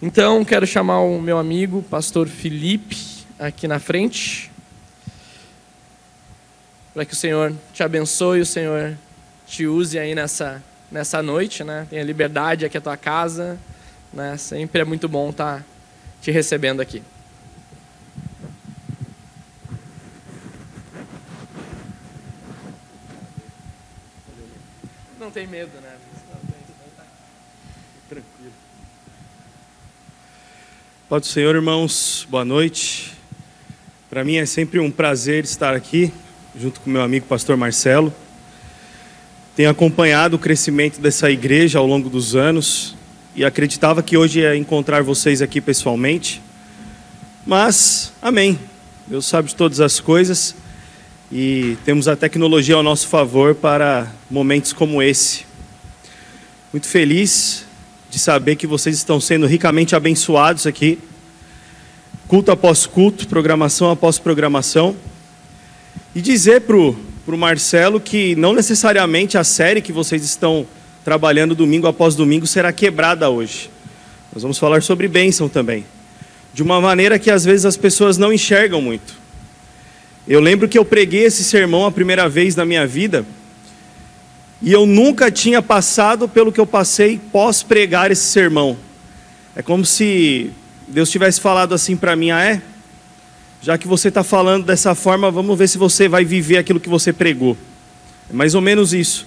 Então, quero chamar o meu amigo, pastor Felipe, aqui na frente, para que o Senhor te abençoe, o Senhor te use aí nessa, nessa noite, né? Tenha liberdade aqui a tua casa, né? Sempre é muito bom estar tá te recebendo aqui. Não tem medo, né? Pai do Senhor, irmãos, boa noite. Para mim é sempre um prazer estar aqui, junto com meu amigo pastor Marcelo. Tenho acompanhado o crescimento dessa igreja ao longo dos anos e acreditava que hoje ia encontrar vocês aqui pessoalmente. Mas, amém. Deus sabe de todas as coisas e temos a tecnologia ao nosso favor para momentos como esse. Muito feliz de saber que vocês estão sendo ricamente abençoados aqui culto após culto, programação após programação. E dizer para o Marcelo que não necessariamente a série que vocês estão trabalhando domingo após domingo será quebrada hoje. Nós vamos falar sobre bênção também. De uma maneira que às vezes as pessoas não enxergam muito. Eu lembro que eu preguei esse sermão a primeira vez na minha vida, e eu nunca tinha passado pelo que eu passei pós pregar esse sermão. É como se Deus tivesse falado assim para mim: ah, é? Já que você está falando dessa forma, vamos ver se você vai viver aquilo que você pregou. É mais ou menos isso.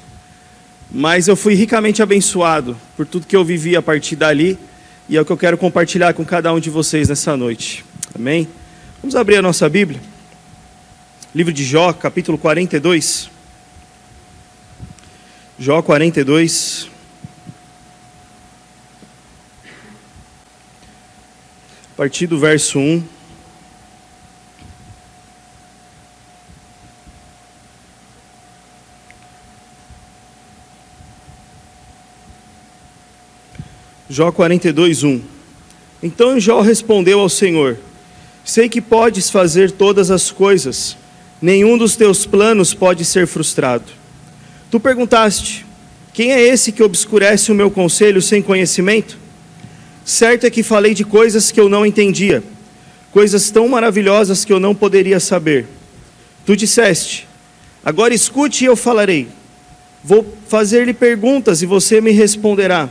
Mas eu fui ricamente abençoado por tudo que eu vivi a partir dali, e é o que eu quero compartilhar com cada um de vocês nessa noite. Amém? Vamos abrir a nossa Bíblia. Livro de Jó, capítulo 42. Jó 42. a partir do verso 1. Jó 42, 1. Então Jó respondeu ao Senhor: Sei que podes fazer todas as coisas, nenhum dos teus planos pode ser frustrado. Tu perguntaste: Quem é esse que obscurece o meu conselho sem conhecimento? Certo é que falei de coisas que eu não entendia, coisas tão maravilhosas que eu não poderia saber. Tu disseste: Agora escute e eu falarei. Vou fazer-lhe perguntas e você me responderá.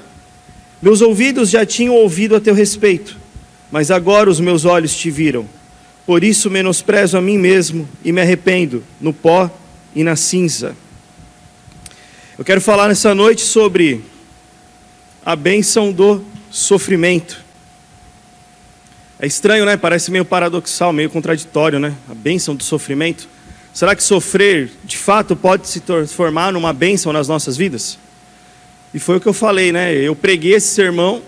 Meus ouvidos já tinham ouvido a teu respeito, mas agora os meus olhos te viram. Por isso menosprezo a mim mesmo e me arrependo no pó e na cinza. Eu quero falar nessa noite sobre a bênção do sofrimento. É estranho, né? Parece meio paradoxal, meio contraditório, né? A bênção do sofrimento. Será que sofrer, de fato, pode se transformar numa bênção nas nossas vidas? E foi o que eu falei, né? Eu preguei esse sermão,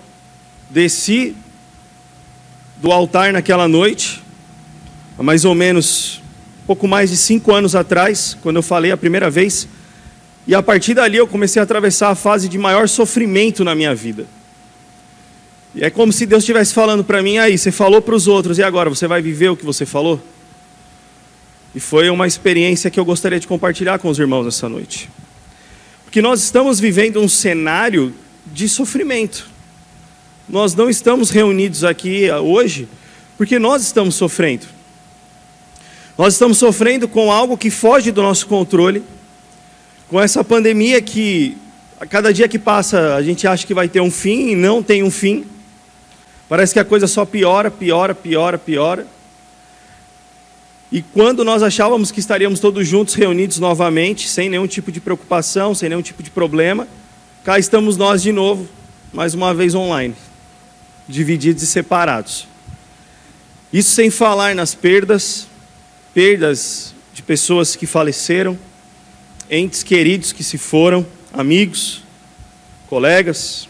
desci do altar naquela noite, há mais ou menos pouco mais de cinco anos atrás, quando eu falei a primeira vez, e a partir dali eu comecei a atravessar a fase de maior sofrimento na minha vida. E é como se Deus estivesse falando para mim, aí, você falou para os outros, e agora, você vai viver o que você falou? E foi uma experiência que eu gostaria de compartilhar com os irmãos essa noite. Porque nós estamos vivendo um cenário de sofrimento. Nós não estamos reunidos aqui hoje porque nós estamos sofrendo. Nós estamos sofrendo com algo que foge do nosso controle, com essa pandemia que a cada dia que passa a gente acha que vai ter um fim e não tem um fim. Parece que a coisa só piora, piora, piora, piora. E quando nós achávamos que estaríamos todos juntos reunidos novamente, sem nenhum tipo de preocupação, sem nenhum tipo de problema, cá estamos nós de novo, mais uma vez online, divididos e separados. Isso sem falar nas perdas, perdas de pessoas que faleceram, entes queridos que se foram, amigos, colegas,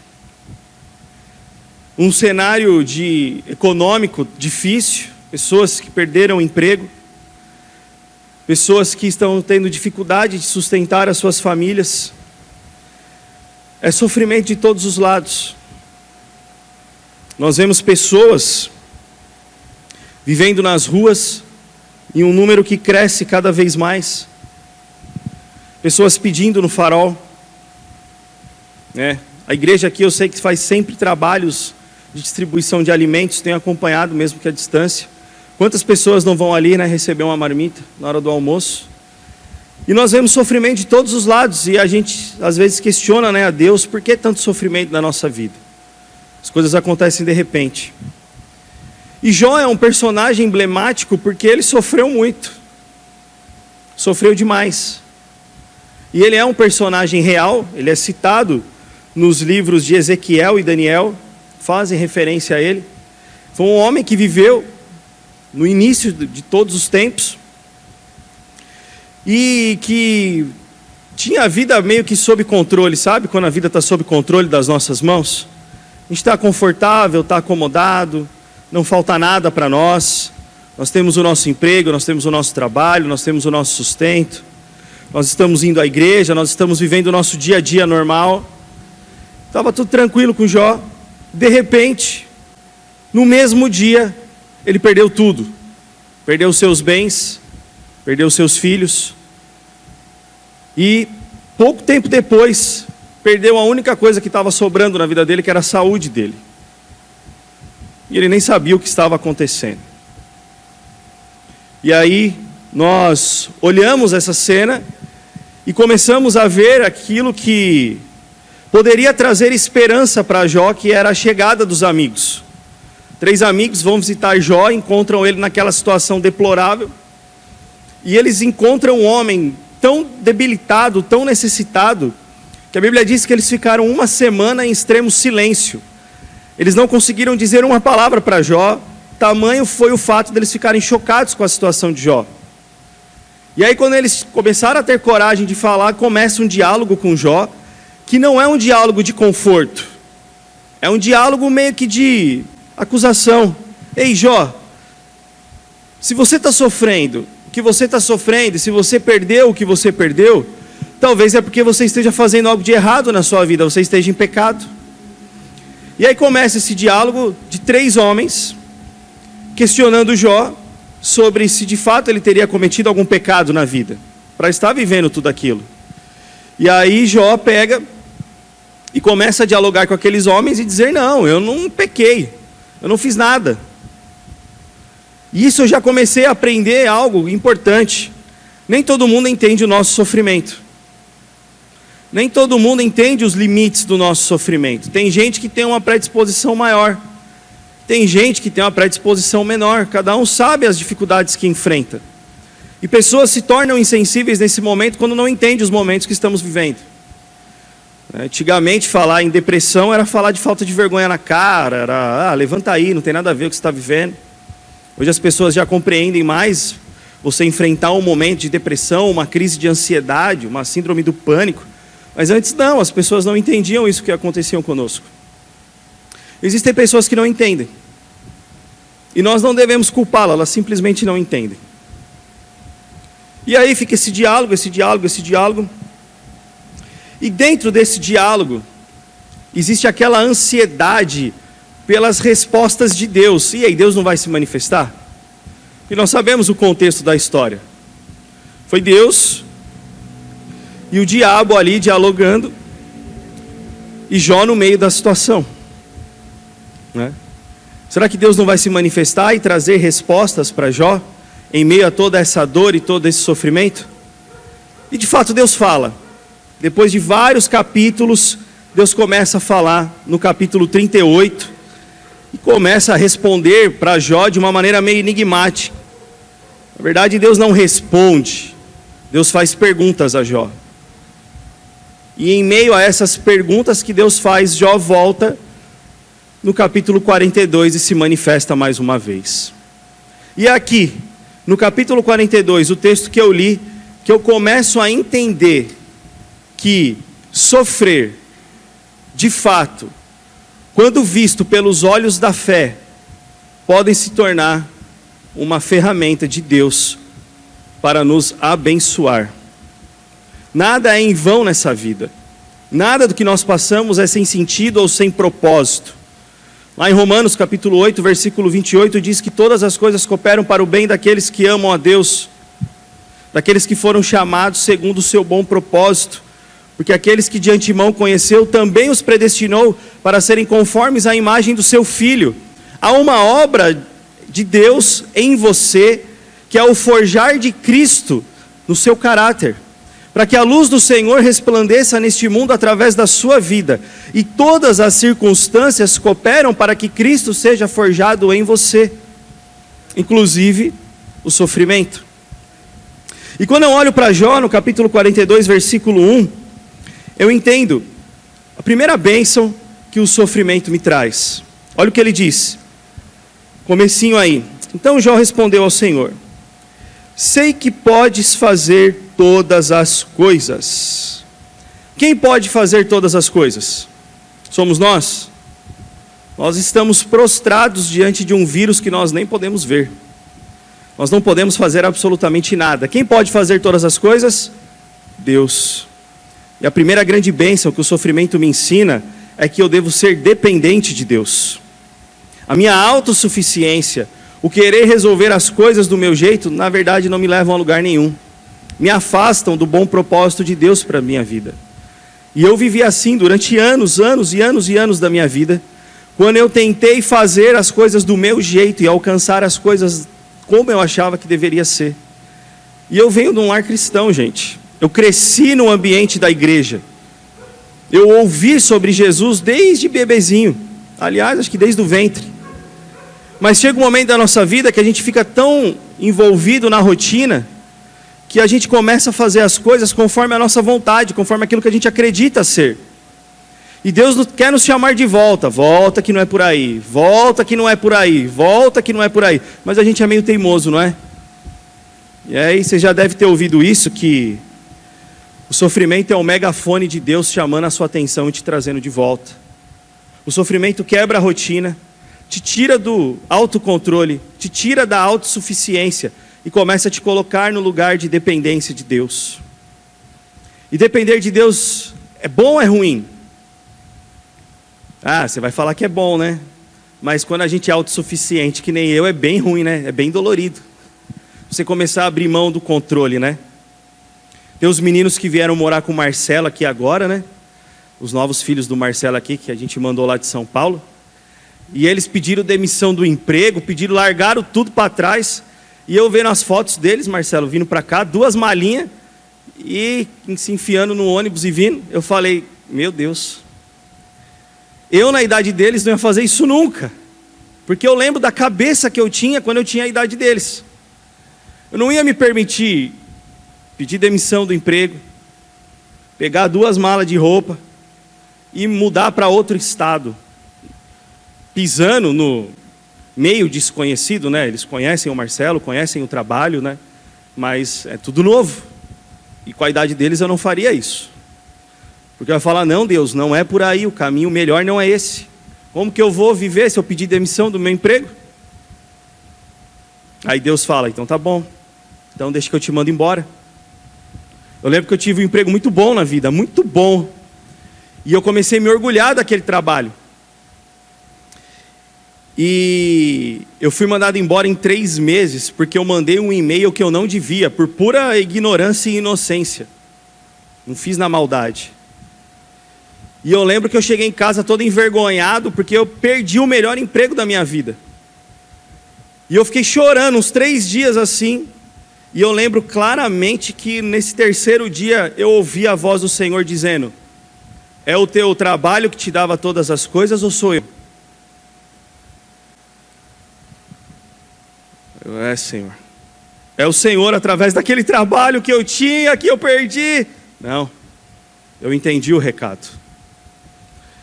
um cenário de econômico difícil, pessoas que perderam emprego, pessoas que estão tendo dificuldade de sustentar as suas famílias. É sofrimento de todos os lados. Nós vemos pessoas vivendo nas ruas em um número que cresce cada vez mais. Pessoas pedindo no farol. Né? A igreja aqui eu sei que faz sempre trabalhos de distribuição de alimentos, tenho acompanhado mesmo que a distância. Quantas pessoas não vão ali né, receber uma marmita na hora do almoço? E nós vemos sofrimento de todos os lados e a gente às vezes questiona né, a Deus por que tanto sofrimento na nossa vida. As coisas acontecem de repente. E Jó é um personagem emblemático porque ele sofreu muito, sofreu demais. E ele é um personagem real, ele é citado nos livros de Ezequiel e Daniel, fazem referência a ele. Foi um homem que viveu no início de todos os tempos e que tinha a vida meio que sob controle, sabe? Quando a vida está sob controle das nossas mãos. A gente está confortável, está acomodado, não falta nada para nós. Nós temos o nosso emprego, nós temos o nosso trabalho, nós temos o nosso sustento. Nós estamos indo à igreja, nós estamos vivendo o nosso dia a dia normal. Estava tudo tranquilo com Jó. De repente, no mesmo dia, ele perdeu tudo. Perdeu seus bens, perdeu seus filhos. E pouco tempo depois, perdeu a única coisa que estava sobrando na vida dele, que era a saúde dele. E ele nem sabia o que estava acontecendo. E aí, nós olhamos essa cena e começamos a ver aquilo que poderia trazer esperança para Jó, que era a chegada dos amigos. Três amigos vão visitar Jó, encontram ele naquela situação deplorável, e eles encontram um homem tão debilitado, tão necessitado, que a Bíblia diz que eles ficaram uma semana em extremo silêncio. Eles não conseguiram dizer uma palavra para Jó, tamanho foi o fato deles ficarem chocados com a situação de Jó. E aí, quando eles começaram a ter coragem de falar, começa um diálogo com Jó, que não é um diálogo de conforto, é um diálogo meio que de acusação. Ei, Jó, se você está sofrendo, o que você está sofrendo, se você perdeu o que você perdeu, talvez é porque você esteja fazendo algo de errado na sua vida, você esteja em pecado. E aí começa esse diálogo de três homens questionando Jó sobre se de fato ele teria cometido algum pecado na vida, para estar vivendo tudo aquilo. E aí Jó pega e começa a dialogar com aqueles homens e dizer: Não, eu não pequei, eu não fiz nada. E isso eu já comecei a aprender algo importante. Nem todo mundo entende o nosso sofrimento. Nem todo mundo entende os limites do nosso sofrimento. Tem gente que tem uma predisposição maior. Tem gente que tem uma predisposição menor, cada um sabe as dificuldades que enfrenta. E pessoas se tornam insensíveis nesse momento quando não entendem os momentos que estamos vivendo. Antigamente, falar em depressão era falar de falta de vergonha na cara, era, ah, levanta aí, não tem nada a ver com o que você está vivendo. Hoje as pessoas já compreendem mais você enfrentar um momento de depressão, uma crise de ansiedade, uma síndrome do pânico. Mas antes não, as pessoas não entendiam isso que acontecia conosco. Existem pessoas que não entendem. E nós não devemos culpá-la, elas simplesmente não entendem. E aí fica esse diálogo, esse diálogo, esse diálogo. E dentro desse diálogo, existe aquela ansiedade pelas respostas de Deus. E aí, Deus não vai se manifestar? E nós sabemos o contexto da história. Foi Deus e o diabo ali dialogando, e Jó no meio da situação. Né? Será que Deus não vai se manifestar e trazer respostas para Jó, em meio a toda essa dor e todo esse sofrimento? E de fato Deus fala. Depois de vários capítulos, Deus começa a falar no capítulo 38 e começa a responder para Jó de uma maneira meio enigmática. Na verdade, Deus não responde, Deus faz perguntas a Jó. E em meio a essas perguntas que Deus faz, Jó volta no capítulo 42 e se manifesta mais uma vez. E aqui, no capítulo 42, o texto que eu li, que eu começo a entender que sofrer, de fato, quando visto pelos olhos da fé, podem se tornar uma ferramenta de Deus para nos abençoar. Nada é em vão nessa vida. Nada do que nós passamos é sem sentido ou sem propósito. Lá em Romanos capítulo 8, versículo 28 diz que todas as coisas cooperam para o bem daqueles que amam a Deus, daqueles que foram chamados segundo o seu bom propósito. Porque aqueles que de antemão conheceu também os predestinou para serem conformes à imagem do seu filho. Há uma obra de Deus em você, que é o forjar de Cristo no seu caráter, para que a luz do Senhor resplandeça neste mundo através da sua vida, e todas as circunstâncias cooperam para que Cristo seja forjado em você, inclusive o sofrimento. E quando eu olho para Jó, no capítulo 42, versículo 1, eu entendo a primeira bênção que o sofrimento me traz. Olha o que ele diz. Comecinho aí. Então Jó respondeu ao Senhor: Sei que podes fazer todas as coisas. Quem pode fazer todas as coisas? Somos nós. Nós estamos prostrados diante de um vírus que nós nem podemos ver. Nós não podemos fazer absolutamente nada. Quem pode fazer todas as coisas? Deus. E a primeira grande bênção que o sofrimento me ensina é que eu devo ser dependente de Deus. A minha autossuficiência, o querer resolver as coisas do meu jeito, na verdade não me levam a lugar nenhum. Me afastam do bom propósito de Deus para a minha vida. E eu vivi assim durante anos, anos e anos e anos da minha vida, quando eu tentei fazer as coisas do meu jeito e alcançar as coisas como eu achava que deveria ser. E eu venho de um lar cristão, gente. Eu cresci no ambiente da igreja. Eu ouvi sobre Jesus desde bebezinho. Aliás, acho que desde o ventre. Mas chega um momento da nossa vida que a gente fica tão envolvido na rotina que a gente começa a fazer as coisas conforme a nossa vontade, conforme aquilo que a gente acredita ser. E Deus quer nos chamar de volta. Volta que não é por aí. Volta que não é por aí. Volta que não é por aí. Mas a gente é meio teimoso, não é? E aí você já deve ter ouvido isso que o sofrimento é o megafone de Deus chamando a sua atenção e te trazendo de volta. O sofrimento quebra a rotina te tira do autocontrole, te tira da autossuficiência e começa a te colocar no lugar de dependência de Deus. E depender de Deus é bom ou é ruim? Ah, você vai falar que é bom, né? Mas quando a gente é autossuficiente, que nem eu, é bem ruim, né? É bem dolorido. Você começar a abrir mão do controle, né? Tem os meninos que vieram morar com o Marcelo aqui agora, né? Os novos filhos do Marcelo aqui, que a gente mandou lá de São Paulo. E eles pediram demissão do emprego, pediram, largaram tudo para trás. E eu vendo as fotos deles, Marcelo, vindo para cá, duas malinhas e se enfiando no ônibus e vindo. Eu falei, meu Deus. Eu, na idade deles, não ia fazer isso nunca. Porque eu lembro da cabeça que eu tinha quando eu tinha a idade deles. Eu não ia me permitir pedir demissão do emprego, pegar duas malas de roupa e mudar para outro estado pisando no meio desconhecido, né? Eles conhecem o Marcelo, conhecem o trabalho, né? Mas é tudo novo. E com a idade deles eu não faria isso. Porque eu ia falar: não, Deus, não é por aí, o caminho melhor não é esse. Como que eu vou viver se eu pedir demissão do meu emprego? Aí Deus fala: então tá bom, então deixa que eu te mando embora. Eu lembro que eu tive um emprego muito bom na vida, muito bom. E eu comecei a me orgulhar daquele trabalho. E eu fui mandado embora em três meses porque eu mandei um e-mail que eu não devia, por pura ignorância e inocência. Não fiz na maldade. E eu lembro que eu cheguei em casa todo envergonhado porque eu perdi o melhor emprego da minha vida. E eu fiquei chorando uns três dias assim. E eu lembro claramente que nesse terceiro dia eu ouvi a voz do Senhor dizendo: É o teu trabalho que te dava todas as coisas ou sou eu? É, Senhor. É o Senhor através daquele trabalho que eu tinha, que eu perdi. Não. Eu entendi o recado.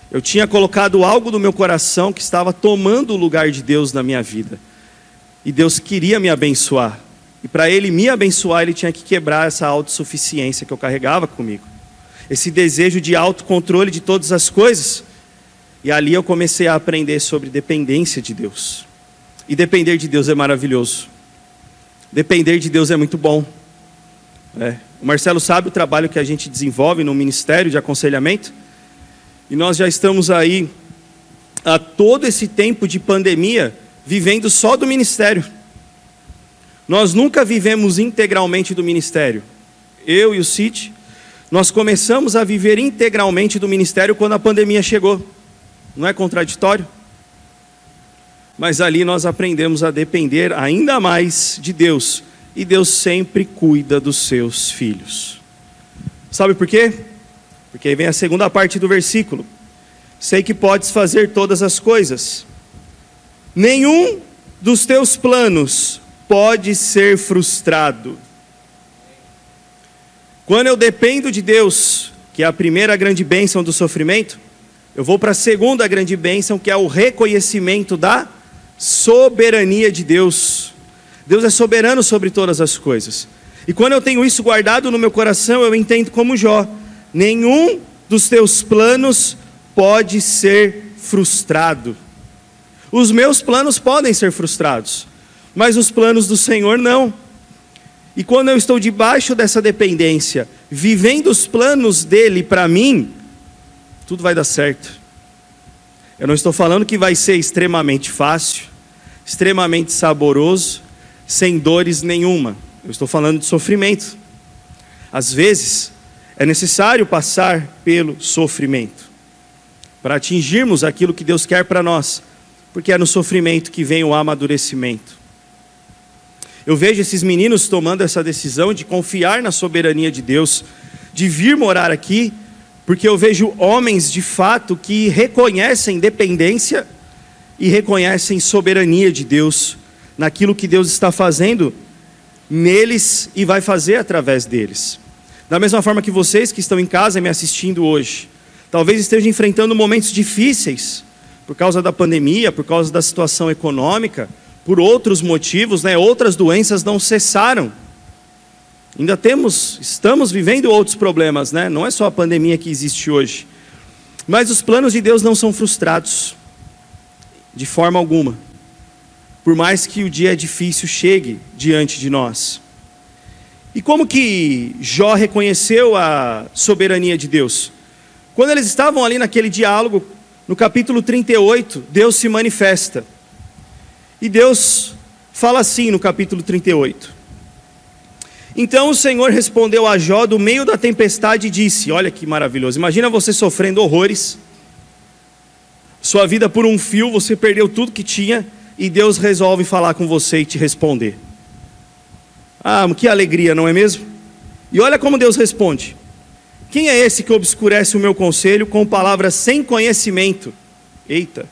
Eu tinha colocado algo no meu coração que estava tomando o lugar de Deus na minha vida. E Deus queria me abençoar. E para Ele me abençoar, Ele tinha que quebrar essa autossuficiência que eu carregava comigo. Esse desejo de autocontrole de todas as coisas. E ali eu comecei a aprender sobre dependência de Deus. E depender de Deus é maravilhoso. Depender de Deus é muito bom. É. O Marcelo sabe o trabalho que a gente desenvolve no Ministério de Aconselhamento. E nós já estamos aí, há todo esse tempo de pandemia, vivendo só do ministério. Nós nunca vivemos integralmente do ministério. Eu e o City Nós começamos a viver integralmente do ministério quando a pandemia chegou. Não é contraditório? Mas ali nós aprendemos a depender ainda mais de Deus. E Deus sempre cuida dos seus filhos. Sabe por quê? Porque aí vem a segunda parte do versículo. Sei que podes fazer todas as coisas. Nenhum dos teus planos pode ser frustrado. Quando eu dependo de Deus, que é a primeira grande bênção do sofrimento, eu vou para a segunda grande bênção, que é o reconhecimento da soberania de Deus. Deus é soberano sobre todas as coisas. E quando eu tenho isso guardado no meu coração, eu entendo como Jó: nenhum dos teus planos pode ser frustrado. Os meus planos podem ser frustrados, mas os planos do Senhor não. E quando eu estou debaixo dessa dependência, vivendo os planos dele para mim, tudo vai dar certo. Eu não estou falando que vai ser extremamente fácil, extremamente saboroso, sem dores nenhuma. Eu estou falando de sofrimento. Às vezes, é necessário passar pelo sofrimento para atingirmos aquilo que Deus quer para nós, porque é no sofrimento que vem o amadurecimento. Eu vejo esses meninos tomando essa decisão de confiar na soberania de Deus, de vir morar aqui, porque eu vejo homens de fato que reconhecem dependência e reconhecem soberania de Deus naquilo que Deus está fazendo neles e vai fazer através deles. Da mesma forma que vocês que estão em casa me assistindo hoje, talvez estejam enfrentando momentos difíceis por causa da pandemia, por causa da situação econômica, por outros motivos, né? Outras doenças não cessaram. Ainda temos, estamos vivendo outros problemas, né? Não é só a pandemia que existe hoje. Mas os planos de Deus não são frustrados de forma alguma por mais que o dia difícil chegue diante de nós. E como que Jó reconheceu a soberania de Deus? Quando eles estavam ali naquele diálogo, no capítulo 38, Deus se manifesta. E Deus fala assim no capítulo 38. Então o Senhor respondeu a Jó do meio da tempestade e disse: Olha que maravilhoso, imagina você sofrendo horrores, sua vida por um fio, você perdeu tudo que tinha, e Deus resolve falar com você e te responder. Ah, que alegria, não é mesmo? E olha como Deus responde: Quem é esse que obscurece o meu conselho com palavras sem conhecimento? Eita.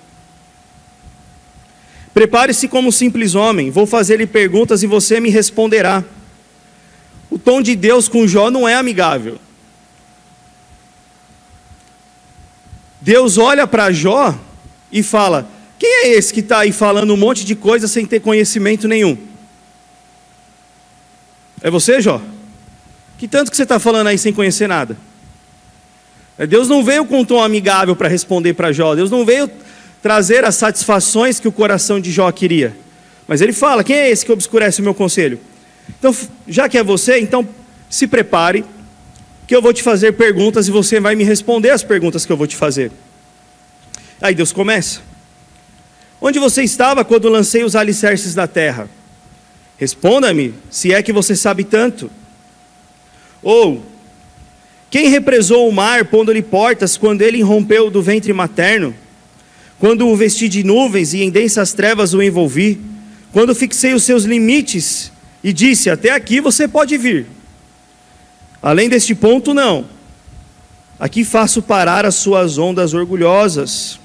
Prepare-se como um simples homem, vou fazer-lhe perguntas e você me responderá. O tom de Deus com Jó não é amigável. Deus olha para Jó e fala: quem é esse que está aí falando um monte de coisa sem ter conhecimento nenhum? É você, Jó? Que tanto que você está falando aí sem conhecer nada? É, Deus não veio com um tom amigável para responder para Jó. Deus não veio trazer as satisfações que o coração de Jó queria. Mas ele fala: quem é esse que obscurece o meu conselho? Então, já que é você, então se prepare, que eu vou te fazer perguntas e você vai me responder as perguntas que eu vou te fazer. Aí Deus começa. Onde você estava quando lancei os alicerces da terra? Responda-me, se é que você sabe tanto. Ou, quem represou o mar pondo-lhe portas quando ele irrompeu do ventre materno? Quando o vesti de nuvens e em densas trevas o envolvi? Quando fixei os seus limites e disse: Até aqui você pode vir. Além deste ponto, não. Aqui faço parar as suas ondas orgulhosas.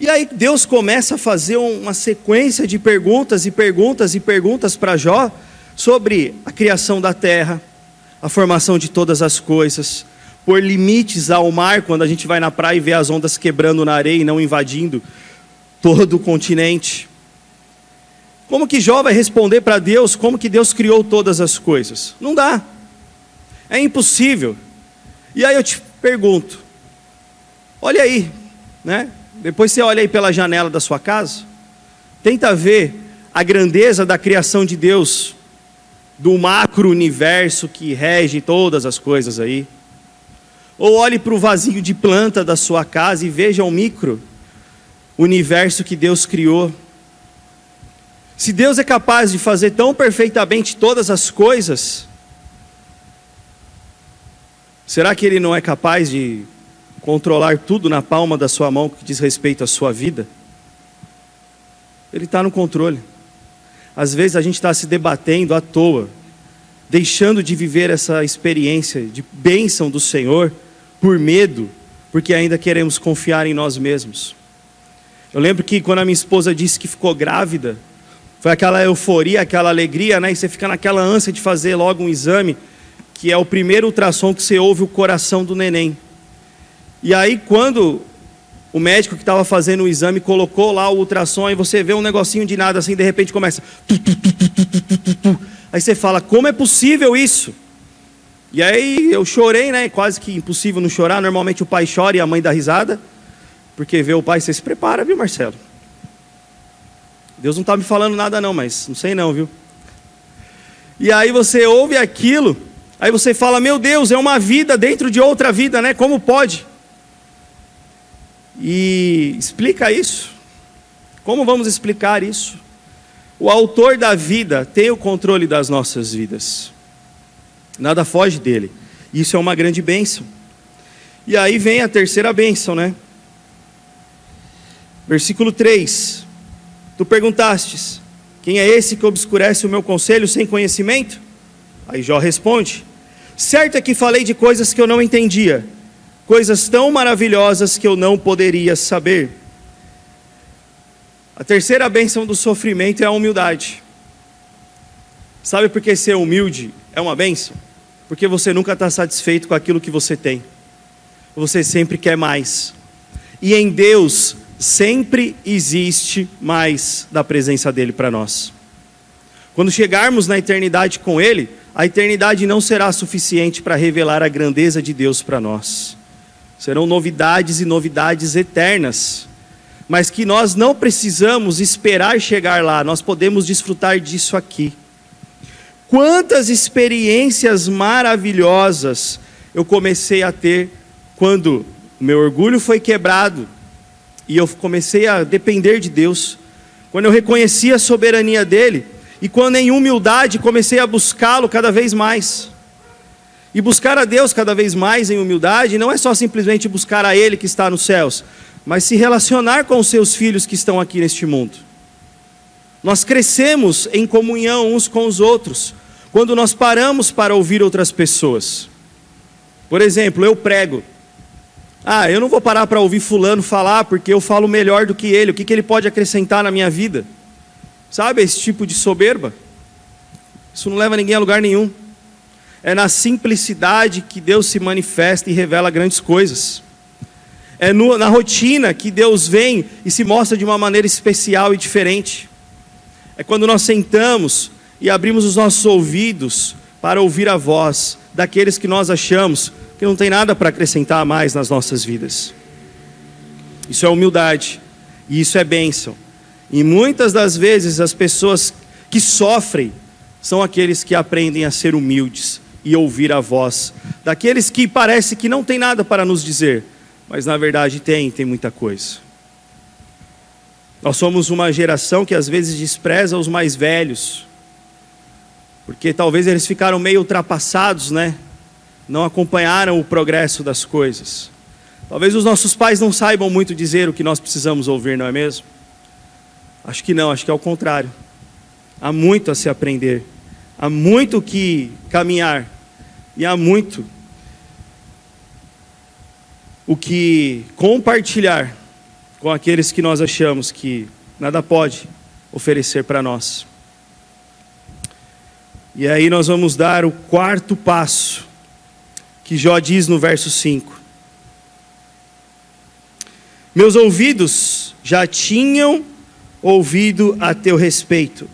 E aí Deus começa a fazer uma sequência de perguntas e perguntas e perguntas para Jó sobre a criação da terra, a formação de todas as coisas, por limites ao mar, quando a gente vai na praia e vê as ondas quebrando na areia e não invadindo todo o continente. Como que Jó vai responder para Deus como que Deus criou todas as coisas? Não dá. É impossível. E aí eu te pergunto, olha aí, né? Depois você olha aí pela janela da sua casa, tenta ver a grandeza da criação de Deus, do macro universo que rege todas as coisas aí. Ou olhe para o vazio de planta da sua casa e veja o micro universo que Deus criou. Se Deus é capaz de fazer tão perfeitamente todas as coisas, Será que ele não é capaz de controlar tudo na palma da sua mão que diz respeito à sua vida? Ele está no controle. Às vezes a gente está se debatendo à toa, deixando de viver essa experiência de bênção do Senhor por medo, porque ainda queremos confiar em nós mesmos. Eu lembro que quando a minha esposa disse que ficou grávida, foi aquela euforia, aquela alegria, né? E você fica naquela ânsia de fazer logo um exame, que é o primeiro ultrassom que você ouve o coração do neném. E aí, quando o médico que estava fazendo o exame colocou lá o ultrassom e você vê um negocinho de nada assim, de repente começa. Aí você fala, como é possível isso? E aí eu chorei, né? Quase que impossível não chorar. Normalmente o pai chora e a mãe dá risada. Porque vê o pai, você se prepara, viu, Marcelo? Deus não está me falando nada, não, mas não sei não, viu? E aí você ouve aquilo, aí você fala, meu Deus, é uma vida dentro de outra vida, né? Como pode? E explica isso. Como vamos explicar isso? O autor da vida tem o controle das nossas vidas. Nada foge dele. Isso é uma grande bênção. E aí vem a terceira bênção, né? Versículo 3. Tu perguntastes: Quem é esse que obscurece o meu conselho sem conhecimento? Aí Jó responde: Certo é que falei de coisas que eu não entendia coisas tão maravilhosas que eu não poderia saber. A terceira bênção do sofrimento é a humildade. Sabe por que ser humilde é uma bênção? Porque você nunca está satisfeito com aquilo que você tem. Você sempre quer mais. E em Deus sempre existe mais da presença dele para nós. Quando chegarmos na eternidade com Ele, a eternidade não será suficiente para revelar a grandeza de Deus para nós serão novidades e novidades eternas, mas que nós não precisamos esperar chegar lá, nós podemos desfrutar disso aqui. Quantas experiências maravilhosas eu comecei a ter quando meu orgulho foi quebrado e eu comecei a depender de Deus, quando eu reconheci a soberania dEle e quando em humildade comecei a buscá-lo cada vez mais. E buscar a Deus cada vez mais em humildade não é só simplesmente buscar a Ele que está nos céus, mas se relacionar com os seus filhos que estão aqui neste mundo. Nós crescemos em comunhão uns com os outros quando nós paramos para ouvir outras pessoas. Por exemplo, eu prego. Ah, eu não vou parar para ouvir Fulano falar porque eu falo melhor do que ele, o que, que ele pode acrescentar na minha vida? Sabe esse tipo de soberba? Isso não leva ninguém a lugar nenhum. É na simplicidade que Deus se manifesta e revela grandes coisas. É no, na rotina que Deus vem e se mostra de uma maneira especial e diferente. É quando nós sentamos e abrimos os nossos ouvidos para ouvir a voz daqueles que nós achamos que não tem nada para acrescentar mais nas nossas vidas. Isso é humildade e isso é bênção. E muitas das vezes as pessoas que sofrem são aqueles que aprendem a ser humildes, e ouvir a voz daqueles que parece que não tem nada para nos dizer, mas na verdade tem, tem muita coisa. Nós somos uma geração que às vezes despreza os mais velhos, porque talvez eles ficaram meio ultrapassados, né? Não acompanharam o progresso das coisas. Talvez os nossos pais não saibam muito dizer o que nós precisamos ouvir, não é mesmo? Acho que não, acho que é o contrário. Há muito a se aprender há muito que caminhar e há muito o que compartilhar com aqueles que nós achamos que nada pode oferecer para nós. E aí nós vamos dar o quarto passo, que Jó diz no verso 5. Meus ouvidos já tinham ouvido a teu respeito,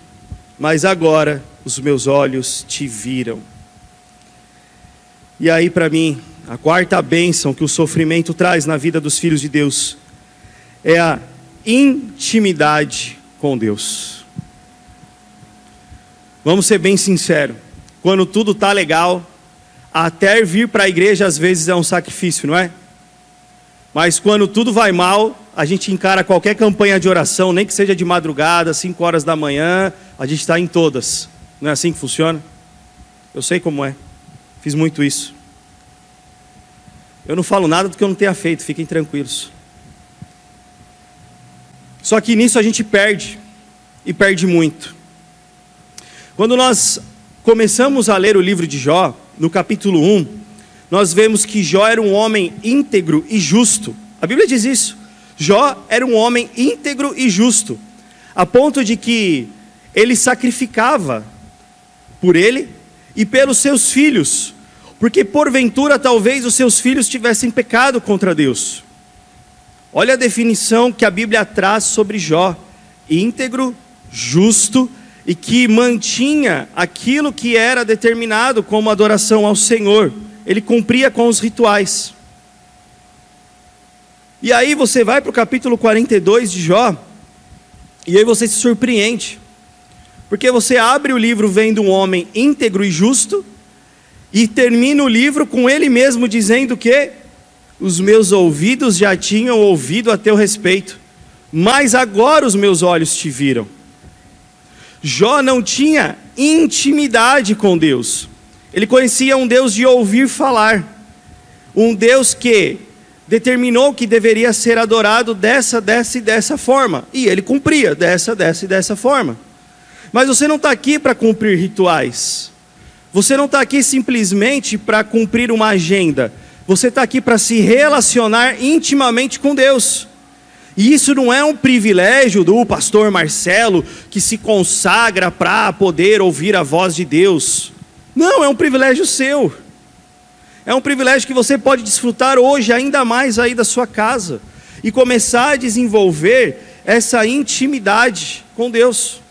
mas agora os meus olhos te viram. E aí, para mim, a quarta bênção que o sofrimento traz na vida dos filhos de Deus é a intimidade com Deus. Vamos ser bem sinceros, quando tudo está legal, até vir para a igreja às vezes é um sacrifício, não é? Mas quando tudo vai mal, a gente encara qualquer campanha de oração, nem que seja de madrugada, 5 horas da manhã, a gente está em todas. Não é assim que funciona? Eu sei como é. Fiz muito isso. Eu não falo nada do que eu não tenha feito, fiquem tranquilos. Só que nisso a gente perde, e perde muito. Quando nós começamos a ler o livro de Jó, no capítulo 1, nós vemos que Jó era um homem íntegro e justo. A Bíblia diz isso. Jó era um homem íntegro e justo, a ponto de que ele sacrificava por ele e pelos seus filhos, porque porventura talvez os seus filhos tivessem pecado contra Deus. Olha a definição que a Bíblia traz sobre Jó: íntegro, justo e que mantinha aquilo que era determinado como adoração ao Senhor. Ele cumpria com os rituais. E aí você vai para o capítulo 42 de Jó, e aí você se surpreende, porque você abre o livro vendo um homem íntegro e justo, e termina o livro com ele mesmo dizendo que os meus ouvidos já tinham ouvido a teu respeito, mas agora os meus olhos te viram. Jó não tinha intimidade com Deus, ele conhecia um Deus de ouvir falar, um Deus que determinou que deveria ser adorado dessa, dessa e dessa forma, e ele cumpria dessa, dessa e dessa forma. Mas você não está aqui para cumprir rituais. Você não está aqui simplesmente para cumprir uma agenda. Você está aqui para se relacionar intimamente com Deus. E isso não é um privilégio do pastor Marcelo que se consagra para poder ouvir a voz de Deus. Não, é um privilégio seu. É um privilégio que você pode desfrutar hoje ainda mais aí da sua casa e começar a desenvolver essa intimidade com Deus.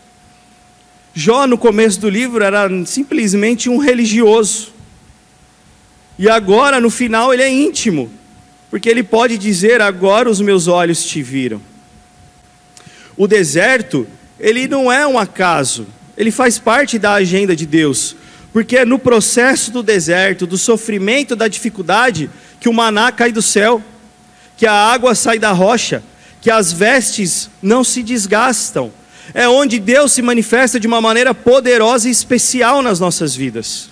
Jó, no começo do livro, era simplesmente um religioso. E agora, no final, ele é íntimo, porque ele pode dizer: Agora os meus olhos te viram. O deserto, ele não é um acaso, ele faz parte da agenda de Deus, porque é no processo do deserto, do sofrimento, da dificuldade, que o maná cai do céu, que a água sai da rocha, que as vestes não se desgastam é onde Deus se manifesta de uma maneira poderosa e especial nas nossas vidas.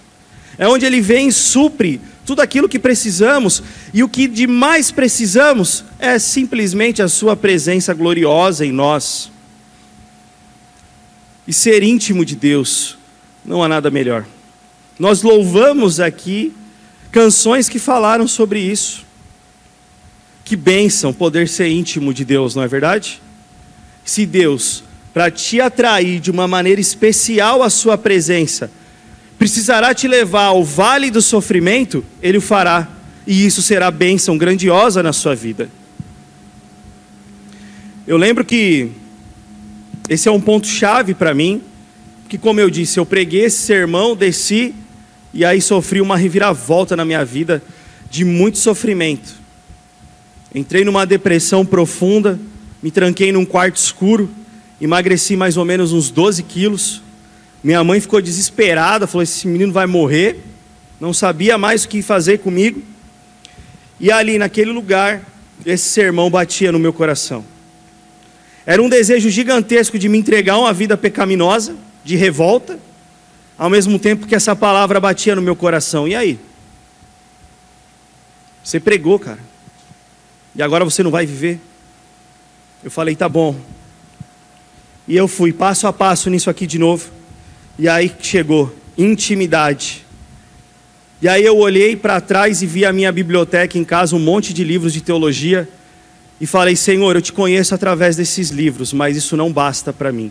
É onde Ele vem e supre tudo aquilo que precisamos, e o que de mais precisamos é simplesmente a Sua presença gloriosa em nós. E ser íntimo de Deus, não há nada melhor. Nós louvamos aqui canções que falaram sobre isso. Que bênção poder ser íntimo de Deus, não é verdade? Se Deus para te atrair de uma maneira especial à sua presença, precisará te levar ao vale do sofrimento, ele o fará, e isso será bênção grandiosa na sua vida. Eu lembro que esse é um ponto chave para mim, que como eu disse, eu preguei esse sermão, desci e aí sofri uma reviravolta na minha vida de muito sofrimento. Entrei numa depressão profunda, me tranquei num quarto escuro emagreci mais ou menos uns 12 quilos. Minha mãe ficou desesperada, falou: esse menino vai morrer. Não sabia mais o que fazer comigo. E ali, naquele lugar, esse sermão batia no meu coração. Era um desejo gigantesco de me entregar uma vida pecaminosa, de revolta, ao mesmo tempo que essa palavra batia no meu coração. E aí? Você pregou, cara. E agora você não vai viver? Eu falei, tá bom, e eu fui passo a passo nisso aqui de novo. E aí chegou intimidade. E aí eu olhei para trás e vi a minha biblioteca em casa, um monte de livros de teologia. E falei: Senhor, eu te conheço através desses livros, mas isso não basta para mim.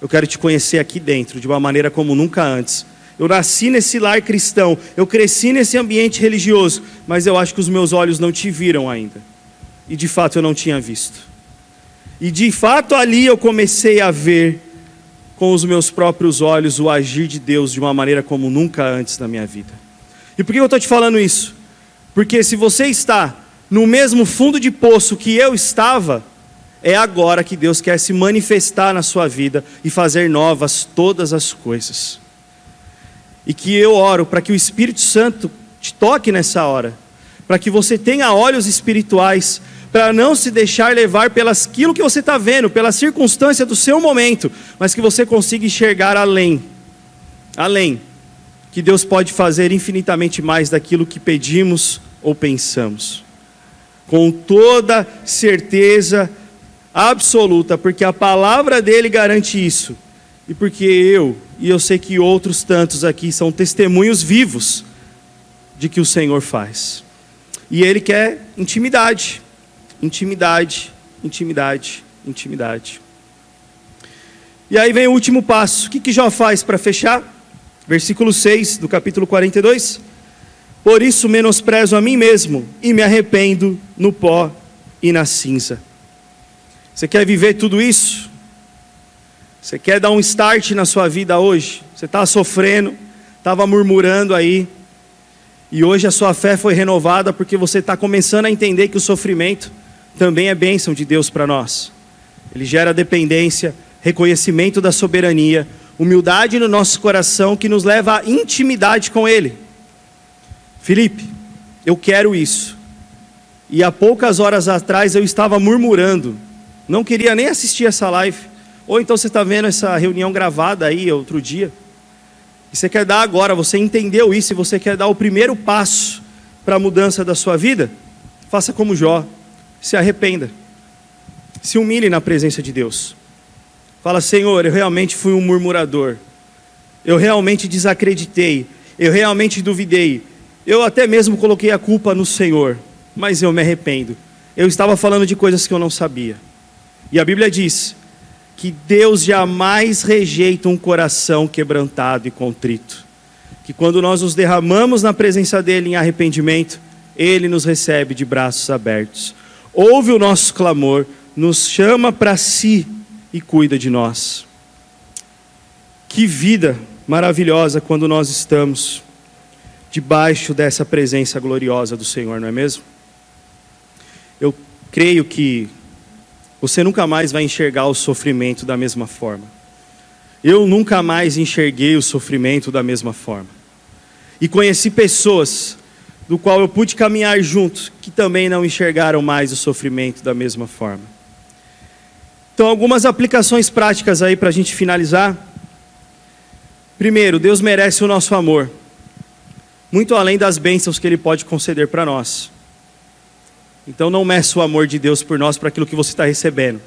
Eu quero te conhecer aqui dentro, de uma maneira como nunca antes. Eu nasci nesse lar cristão, eu cresci nesse ambiente religioso, mas eu acho que os meus olhos não te viram ainda. E de fato eu não tinha visto. E de fato ali eu comecei a ver com os meus próprios olhos o agir de Deus de uma maneira como nunca antes na minha vida. E por que eu estou te falando isso? Porque se você está no mesmo fundo de poço que eu estava, é agora que Deus quer se manifestar na sua vida e fazer novas todas as coisas. E que eu oro para que o Espírito Santo te toque nessa hora, para que você tenha olhos espirituais para não se deixar levar pelas aquilo que você está vendo, pela circunstância do seu momento, mas que você consiga enxergar além. Além. Que Deus pode fazer infinitamente mais daquilo que pedimos ou pensamos. Com toda certeza absoluta, porque a palavra dele garante isso. E porque eu, e eu sei que outros tantos aqui são testemunhos vivos de que o Senhor faz. E ele quer intimidade, intimidade, intimidade, intimidade. E aí vem o último passo. O que, que Jó faz para fechar? Versículo 6 do capítulo 42. Por isso menosprezo a mim mesmo e me arrependo no pó e na cinza. Você quer viver tudo isso? Você quer dar um start na sua vida hoje? Você está sofrendo, estava murmurando aí, e hoje a sua fé foi renovada porque você está começando a entender que o sofrimento também é bênção de Deus para nós. Ele gera dependência, reconhecimento da soberania, humildade no nosso coração que nos leva à intimidade com Ele. Felipe, eu quero isso. E há poucas horas atrás eu estava murmurando, não queria nem assistir essa live. Ou então você está vendo essa reunião gravada aí outro dia. E você quer dar agora, você entendeu isso e você quer dar o primeiro passo para a mudança da sua vida? Faça como Jó, se arrependa. Se humilhe na presença de Deus. Fala, Senhor, eu realmente fui um murmurador. Eu realmente desacreditei. Eu realmente duvidei. Eu até mesmo coloquei a culpa no Senhor. Mas eu me arrependo. Eu estava falando de coisas que eu não sabia. E a Bíblia diz que Deus jamais rejeita um coração quebrantado e contrito. Que quando nós nos derramamos na presença dEle em arrependimento, Ele nos recebe de braços abertos. Ouve o nosso clamor, nos chama para si e cuida de nós. Que vida maravilhosa quando nós estamos debaixo dessa presença gloriosa do Senhor, não é mesmo? Eu creio que você nunca mais vai enxergar o sofrimento da mesma forma. Eu nunca mais enxerguei o sofrimento da mesma forma. E conheci pessoas do qual eu pude caminhar juntos que também não enxergaram mais o sofrimento da mesma forma. Então, algumas aplicações práticas aí para a gente finalizar. Primeiro, Deus merece o nosso amor, muito além das bênçãos que Ele pode conceder para nós. Então, não meça o amor de Deus por nós para aquilo que você está recebendo,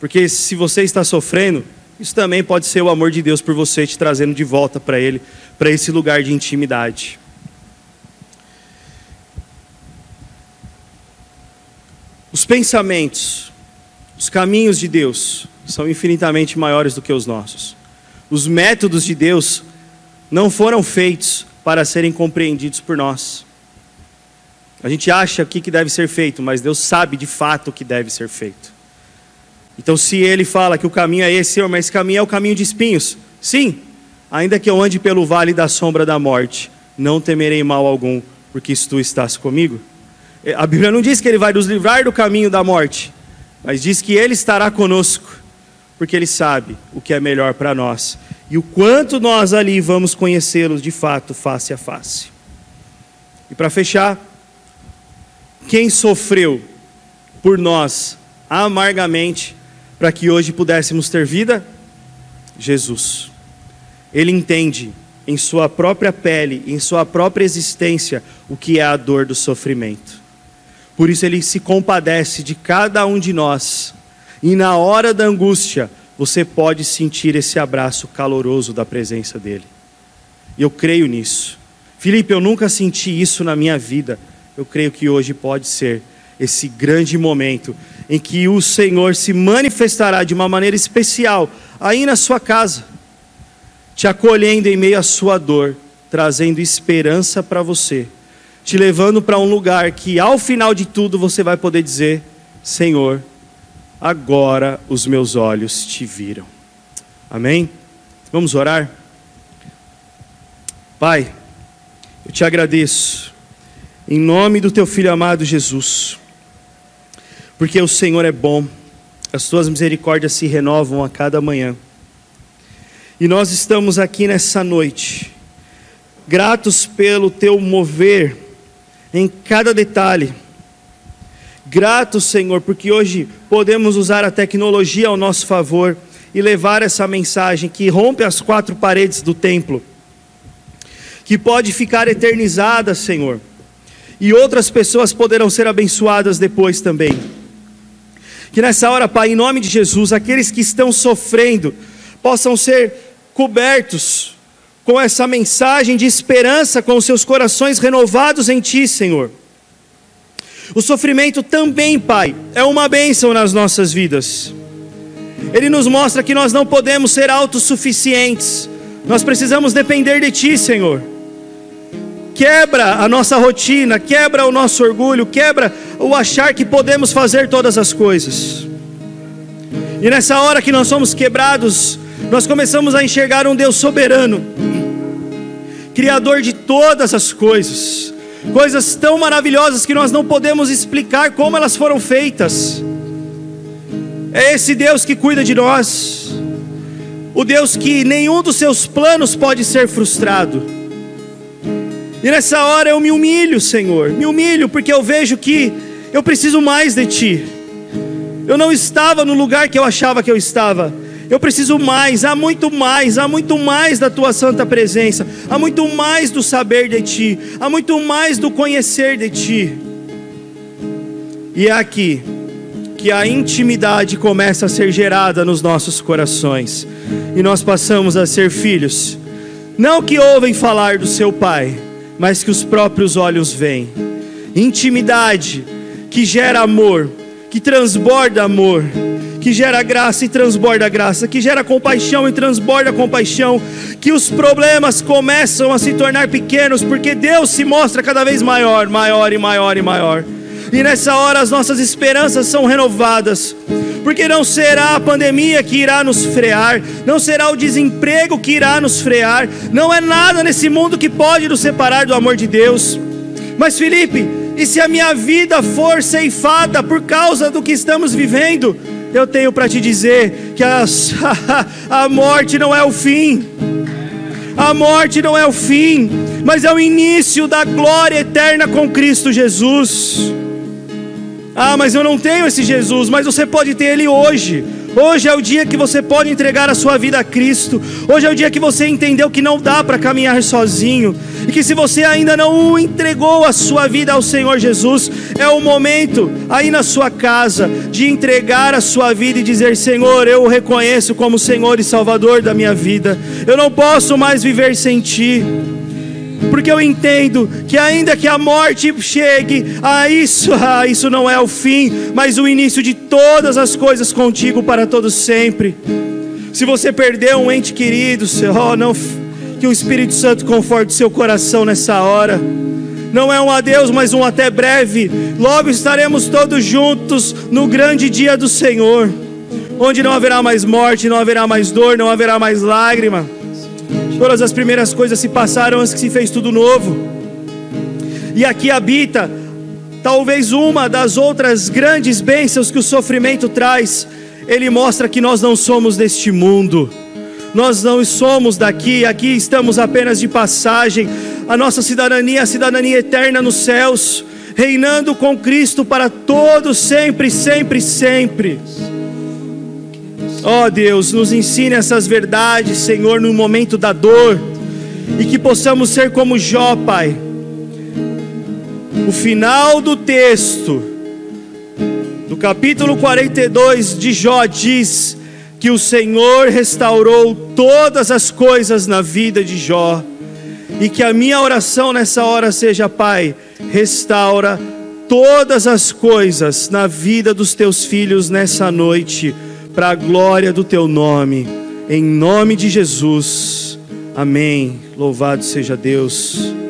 porque se você está sofrendo, isso também pode ser o amor de Deus por você te trazendo de volta para Ele, para esse lugar de intimidade. Os pensamentos os caminhos de Deus são infinitamente maiores do que os nossos. Os métodos de Deus não foram feitos para serem compreendidos por nós. A gente acha o que deve ser feito, mas Deus sabe de fato o que deve ser feito. Então, se Ele fala que o caminho é esse, mas esse caminho é o caminho de espinhos, sim, ainda que eu ande pelo vale da sombra da morte, não temerei mal algum, porque tu estás comigo. A Bíblia não diz que Ele vai nos livrar do caminho da morte, mas diz que Ele estará conosco, porque Ele sabe o que é melhor para nós e o quanto nós ali vamos conhecê-los de fato, face a face. E para fechar, quem sofreu por nós amargamente para que hoje pudéssemos ter vida? Jesus. Ele entende em sua própria pele, em sua própria existência, o que é a dor do sofrimento. Por isso ele se compadece de cada um de nós. E na hora da angústia, você pode sentir esse abraço caloroso da presença dele. E eu creio nisso. Felipe, eu nunca senti isso na minha vida. Eu creio que hoje pode ser esse grande momento em que o Senhor se manifestará de uma maneira especial aí na sua casa, te acolhendo em meio à sua dor, trazendo esperança para você te levando para um lugar que ao final de tudo você vai poder dizer: Senhor, agora os meus olhos te viram. Amém? Vamos orar? Pai, eu te agradeço, em nome do teu filho amado Jesus, porque o Senhor é bom, as tuas misericórdias se renovam a cada manhã. E nós estamos aqui nessa noite, gratos pelo teu mover em cada detalhe. Grato, Senhor, porque hoje podemos usar a tecnologia ao nosso favor e levar essa mensagem que rompe as quatro paredes do templo, que pode ficar eternizada, Senhor, e outras pessoas poderão ser abençoadas depois também. Que nessa hora, Pai, em nome de Jesus, aqueles que estão sofrendo possam ser cobertos com essa mensagem de esperança, com os seus corações renovados em Ti, Senhor. O sofrimento também, Pai, é uma bênção nas nossas vidas. Ele nos mostra que nós não podemos ser autossuficientes, nós precisamos depender de Ti, Senhor. Quebra a nossa rotina, quebra o nosso orgulho, quebra o achar que podemos fazer todas as coisas. E nessa hora que nós somos quebrados, nós começamos a enxergar um Deus soberano, Criador de todas as coisas, coisas tão maravilhosas que nós não podemos explicar como elas foram feitas. É esse Deus que cuida de nós, o Deus que nenhum dos seus planos pode ser frustrado. E nessa hora eu me humilho, Senhor, me humilho porque eu vejo que eu preciso mais de Ti. Eu não estava no lugar que eu achava que eu estava. Eu preciso mais, há muito mais, há muito mais da tua santa presença, há muito mais do saber de ti, há muito mais do conhecer de ti. E é aqui que a intimidade começa a ser gerada nos nossos corações, e nós passamos a ser filhos, não que ouvem falar do seu pai, mas que os próprios olhos veem. Intimidade que gera amor, que transborda amor, que gera graça e transborda graça, que gera compaixão e transborda compaixão, que os problemas começam a se tornar pequenos, porque Deus se mostra cada vez maior, maior e maior e maior. E nessa hora as nossas esperanças são renovadas, porque não será a pandemia que irá nos frear, não será o desemprego que irá nos frear, não é nada nesse mundo que pode nos separar do amor de Deus. Mas Felipe, e se a minha vida for ceifada por causa do que estamos vivendo? Eu tenho para te dizer que a, a morte não é o fim. A morte não é o fim, mas é o início da glória eterna com Cristo Jesus. Ah, mas eu não tenho esse Jesus, mas você pode ter ele hoje. Hoje é o dia que você pode entregar a sua vida a Cristo. Hoje é o dia que você entendeu que não dá para caminhar sozinho. E que se você ainda não entregou a sua vida ao Senhor Jesus, é o momento aí na sua casa de entregar a sua vida e dizer: Senhor, eu o reconheço como Senhor e Salvador da minha vida. Eu não posso mais viver sem Ti porque eu entendo que ainda que a morte chegue, a isso, a isso não é o fim, mas o início de todas as coisas contigo para todos sempre. Se você perdeu um ente querido, oh, não, que o Espírito Santo conforte seu coração nessa hora. Não é um adeus, mas um até breve. Logo estaremos todos juntos no grande dia do Senhor, onde não haverá mais morte, não haverá mais dor, não haverá mais lágrima Todas as primeiras coisas se passaram antes que se fez tudo novo. E aqui habita talvez uma das outras grandes bênçãos que o sofrimento traz. Ele mostra que nós não somos deste mundo. Nós não somos daqui, aqui estamos apenas de passagem. A nossa cidadania é a cidadania eterna nos céus, reinando com Cristo para todos, sempre, sempre, sempre. Ó oh, Deus, nos ensine essas verdades, Senhor, no momento da dor, e que possamos ser como Jó, Pai. O final do texto, do capítulo 42 de Jó, diz que o Senhor restaurou todas as coisas na vida de Jó, e que a minha oração nessa hora seja, Pai, restaura todas as coisas na vida dos teus filhos nessa noite para a glória do teu nome, em nome de Jesus. Amém. Louvado seja Deus.